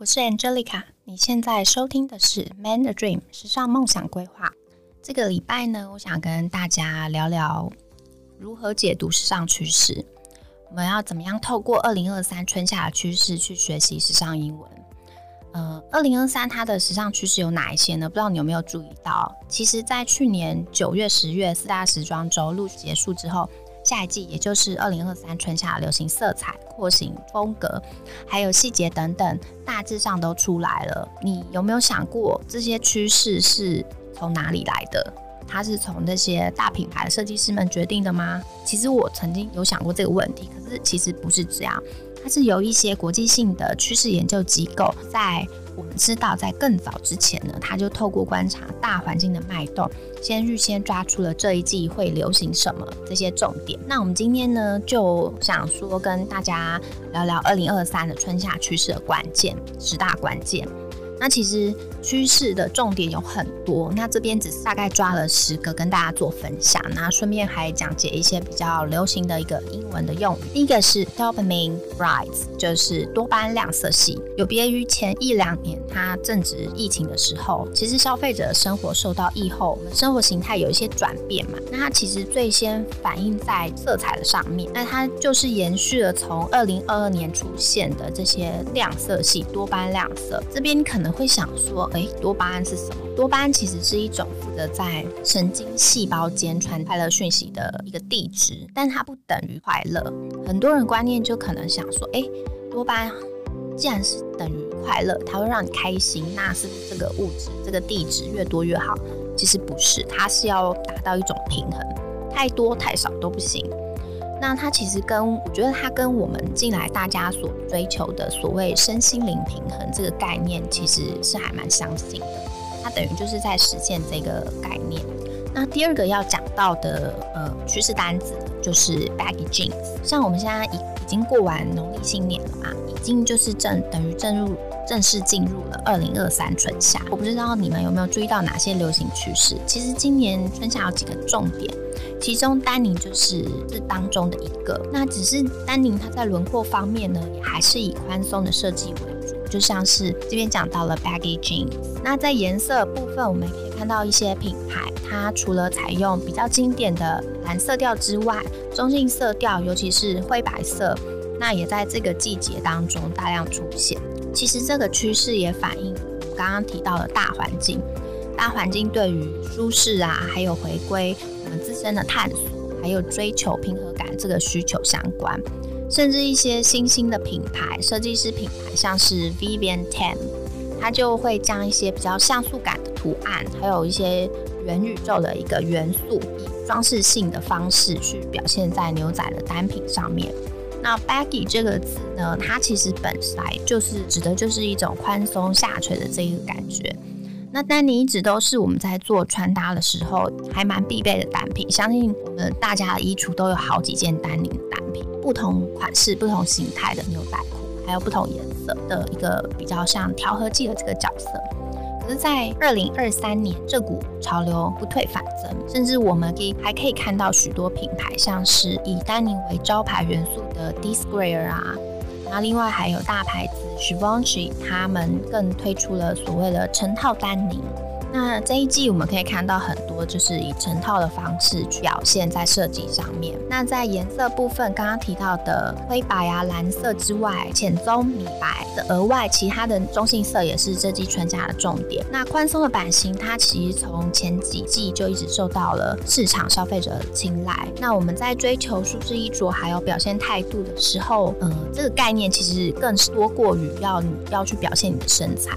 我是 Angelica，你现在收听的是《Man a Dream》时尚梦想规划。这个礼拜呢，我想跟大家聊聊如何解读时尚趋势。我们要怎么样透过二零二三春夏的趋势去学习时尚英文？呃，二零二三它的时尚趋势有哪一些呢？不知道你有没有注意到？其实，在去年九月、十月四大时装周陆续结束之后，下一季也就是二零二三春夏流行色彩、廓形、风格，还有细节等等，大致上都出来了。你有没有想过这些趋势是从哪里来的？它是从那些大品牌设计师们决定的吗？其实我曾经有想过这个问题，可是其实不是这样。它是由一些国际性的趋势研究机构，在我们知道在更早之前呢，他就透过观察大环境的脉动，先预先抓出了这一季会流行什么这些重点。那我们今天呢，就想说跟大家聊聊二零二三的春夏趋势的关键，十大关键。那其实趋势的重点有很多，那这边只是大概抓了十个跟大家做分享，那顺便还讲解一些比较流行的一个英文的用语。第一个是 dopamine rise，就是多巴亮色系，有别于前一两年它正值疫情的时候，其实消费者的生活受到疫后，生活形态有一些转变嘛，那它其实最先反映在色彩的上面，那它就是延续了从二零二二年出现的这些亮色系，多巴亮色，这边你可能。会想说，哎，多巴胺是什么？多巴胺其实是一种负责在神经细胞间传快乐讯息的一个地质，但它不等于快乐。很多人观念就可能想说，哎，多巴胺既然是等于快乐，它会让你开心，那是不是这个物质、这个地质越多越好？其实不是，它是要达到一种平衡，太多太少都不行。那它其实跟我觉得它跟我们近来大家所追求的所谓身心灵平衡这个概念，其实是还蛮相近的。它等于就是在实现这个概念。那第二个要讲到的呃趋势单子就是 baggy jeans。像我们现在已已经过完农历新年了嘛，已经就是正等于正入正式进入了二零二三春夏。我不知道你们有没有注意到哪些流行趋势？其实今年春夏有几个重点。其中丹宁就是这当中的一个，那只是丹宁它在轮廓方面呢，也还是以宽松的设计为主，就像是这边讲到了 baggy jean。那在颜色部分，我们也可以看到一些品牌，它除了采用比较经典的蓝色调之外，中性色调，尤其是灰白色，那也在这个季节当中大量出现。其实这个趋势也反映我刚刚提到的大环境，大环境对于舒适啊，还有回归。我们自身的探索，还有追求平和感这个需求相关，甚至一些新兴的品牌、设计师品牌，像是 Vivienne Tam，它就会将一些比较像素感的图案，还有一些元宇宙的一个元素，以装饰性的方式去表现在牛仔的单品上面。那 baggy 这个字呢，它其实本来就是指的就是一种宽松下垂的这一个感觉。那丹宁一直都是我们在做穿搭的时候还蛮必备的单品，相信我们大家的衣橱都有好几件丹宁的单品，不同款式、不同形态的牛仔裤，还有不同颜色的一个比较像调和剂的这个角色。在二零二三年，这股潮流不退反增，甚至我们可以还可以看到许多品牌，像是以丹宁为招牌元素的 d i s q u a r e 啊。那另外还有大牌子 Chivanchi，他们更推出了所谓的成套丹宁。那这一季我们可以看到很多，就是以成套的方式去表现在设计上面。那在颜色部分，刚刚提到的灰白啊、蓝色之外，浅棕、米白的额外，其他的中性色也是这季春夏的重点。那宽松的版型，它其实从前几季就一直受到了市场消费者的青睐。那我们在追求舒适衣着还有表现态度的时候，呃，这个概念其实更多过于要你要去表现你的身材。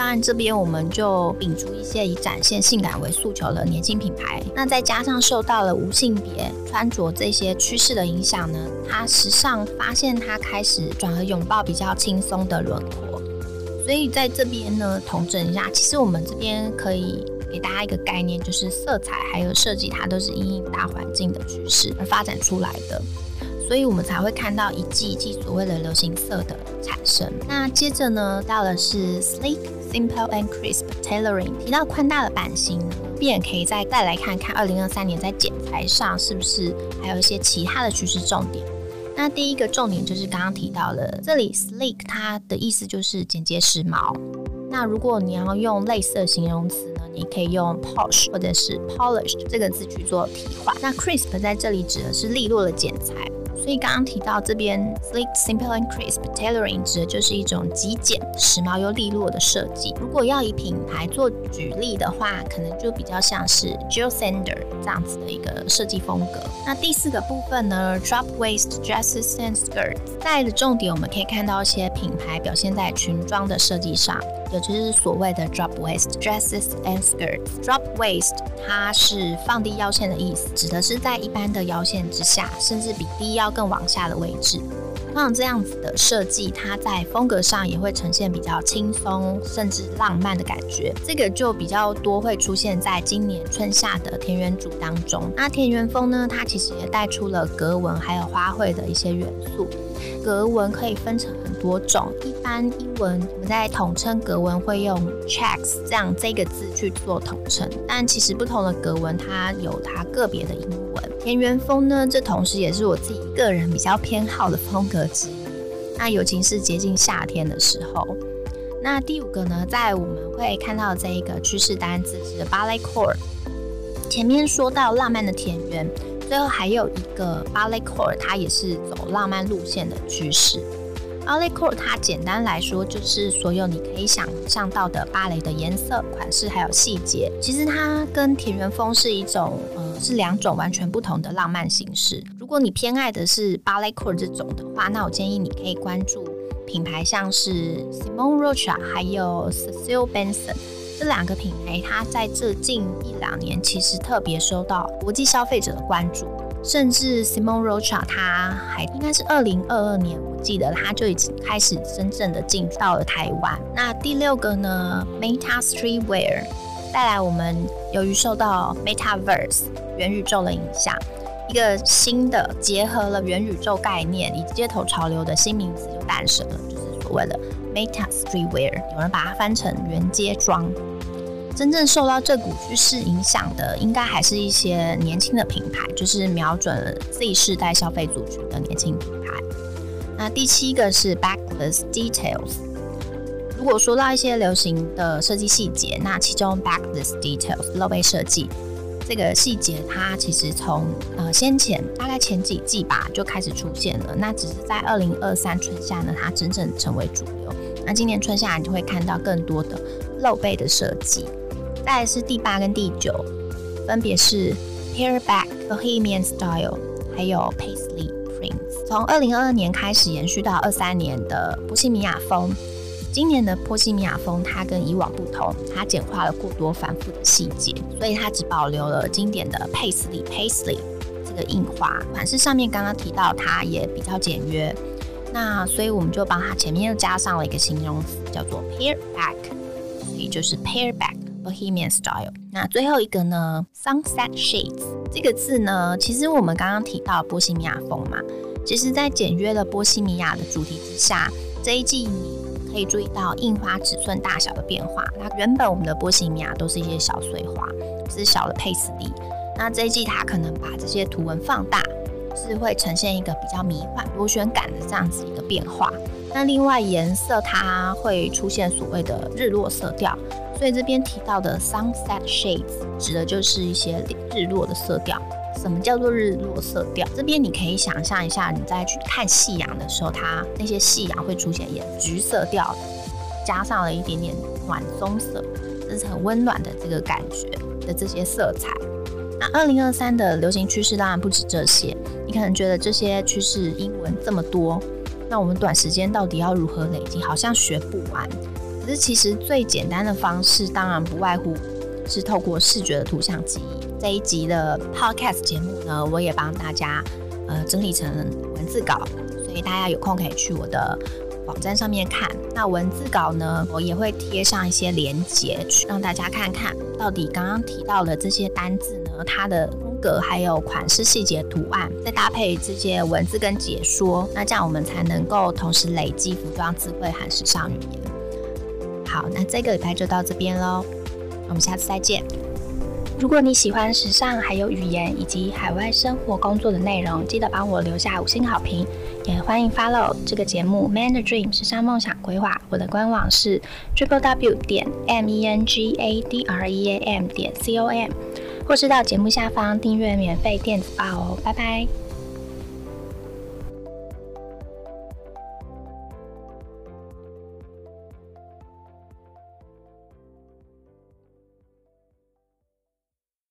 当然，这边我们就摒除一些以展现性感为诉求的年轻品牌。那再加上受到了无性别穿着这些趋势的影响呢，它时尚发现它开始转而拥抱比较轻松的轮廓。所以在这边呢，统整一下，其实我们这边可以给大家一个概念，就是色彩还有设计，它都是因应大环境的趋势而发展出来的。所以我们才会看到一季一季所谓的流行色的产生。那接着呢，到的是 sleek、simple and crisp tailoring。提到宽大的版型，便可以再再来看看二零二三年在剪裁上是不是还有一些其他的趋势重点。那第一个重点就是刚刚提到了，这里 sleek 它的意思就是简洁时髦。那如果你要用类似的形容词呢，你可以用 posh 或者是 polished 这个字去做替换。那 crisp 在这里指的是利落的剪裁。所以刚刚提到这边 sleek, simple and crisp tailoring 指的就是一种极简、时髦又利落的设计。如果要以品牌做举例的话，可能就比较像是 Jil Sander 这样子的一个设计风格。那第四个部分呢，drop waist dresses and skirts。在的重点，我们可以看到一些品牌表现在裙装的设计上，也就是所谓的 drop waist dresses and skirts。drop waist 它是放低腰线的意思，指的是在一般的腰线之下，甚至比低腰更往下的位置，像这样子的设计，它在风格上也会呈现比较轻松甚至浪漫的感觉。这个就比较多会出现在今年春夏的田园组当中。那田园风呢，它其实也带出了格纹还有花卉的一些元素。格纹可以分成多种，一般英文我们在统称格纹会用 checks 这样这个字去做统称，但其实不同的格纹它有它个别的英文。田园风呢，这同时也是我自己个人比较偏好的风格之一。那尤其是接近夏天的时候。那第五个呢，在我们会看到这一个趋势单字是 balletcore。前面说到浪漫的田园。最后还有一个 balletcore，它也是走浪漫路线的趋势。Balletcore 它简单来说就是所有你可以想象到的芭蕾的颜色、款式还有细节。其实它跟田园风是一种呃是两种完全不同的浪漫形式。如果你偏爱的是 balletcore 这种的话，那我建议你可以关注品牌像是 Simon Rocha 还有 Cecile Benson。这两个品牌，它在这近一两年其实特别受到国际消费者的关注，甚至 Simon Rocha 它还应该是二零二二年，我记得它就已经开始真正的进到了台湾。那第六个呢，Meta Streetwear 带来我们由于受到 Metaverse 元宇宙的影响，一个新的结合了元宇宙概念以及街头潮流的新名词就诞生了，就是所谓的 Meta Streetwear，有人把它翻成元街装。真正受到这股趋势影响的，应该还是一些年轻的品牌，就是瞄准了 Z 世代消费族群的年轻品牌。那第七个是 backless details。如果说到一些流行的设计细节，那其中 backless details 露背设计这个细节，它其实从呃先前大概前几季吧就开始出现了。那只是在二零二三春夏呢，它真正成为主流。那今年春夏你就会看到更多的露背的设计。再来是第八跟第九，分别是 p a r b a c k Bohemian Style，还有 Paisley Prints。从二零二二年开始延续到二三年的波西米亚风。今年的波西米亚风，它跟以往不同，它简化了过多繁复的细节，所以它只保留了经典的 Paisley Paisley 这个印花。款式上面刚刚提到，它也比较简约。那所以我们就帮它前面又加上了一个形容词，叫做 pair back，所以就是 pair back。Bohemian Style。那最后一个呢？Sunset Shades 这个字呢，其实我们刚刚提到波西米亚风嘛，其实，在简约的波西米亚的主题之下，这一季可以注意到印花尺寸大小的变化。那原本我们的波西米亚都是一些小碎花，是小的佩斯利。那这一季它可能把这些图文放大，是会呈现一个比较迷幻、螺旋感的这样子一个变化。那另外颜色它会出现所谓的日落色调。所以这边提到的 sunset shades 指的就是一些日落的色调。什么叫做日落色调？这边你可以想象一下，你在去看夕阳的时候，它那些夕阳会出现一点橘色调，加上了一点点暖棕色，这是很温暖的这个感觉的这些色彩。那二零二三的流行趋势当然不止这些，你可能觉得这些趋势英文这么多，那我们短时间到底要如何累积？好像学不完。是其实最简单的方式，当然不外乎是透过视觉的图像记忆。这一集的 Podcast 节目呢，我也帮大家呃整理成文字稿，所以大家有空可以去我的网站上面看。那文字稿呢，我也会贴上一些连接，去让大家看看到底刚刚提到的这些单字呢，它的风格还有款式细节图案，再搭配这些文字跟解说，那这样我们才能够同时累积服装词汇和时尚语言。好，那这个礼拜就到这边喽，我们下次再见。如果你喜欢时尚，还有语言以及海外生活工作的内容，记得帮我留下五星好评，也欢迎 follow 这个节目《Man 的 Dream 时尚梦想规划》。我的官网是 triple w 点 m e n g a d r e a m 点 c o m，或是到节目下方订阅免费电子报哦。拜拜。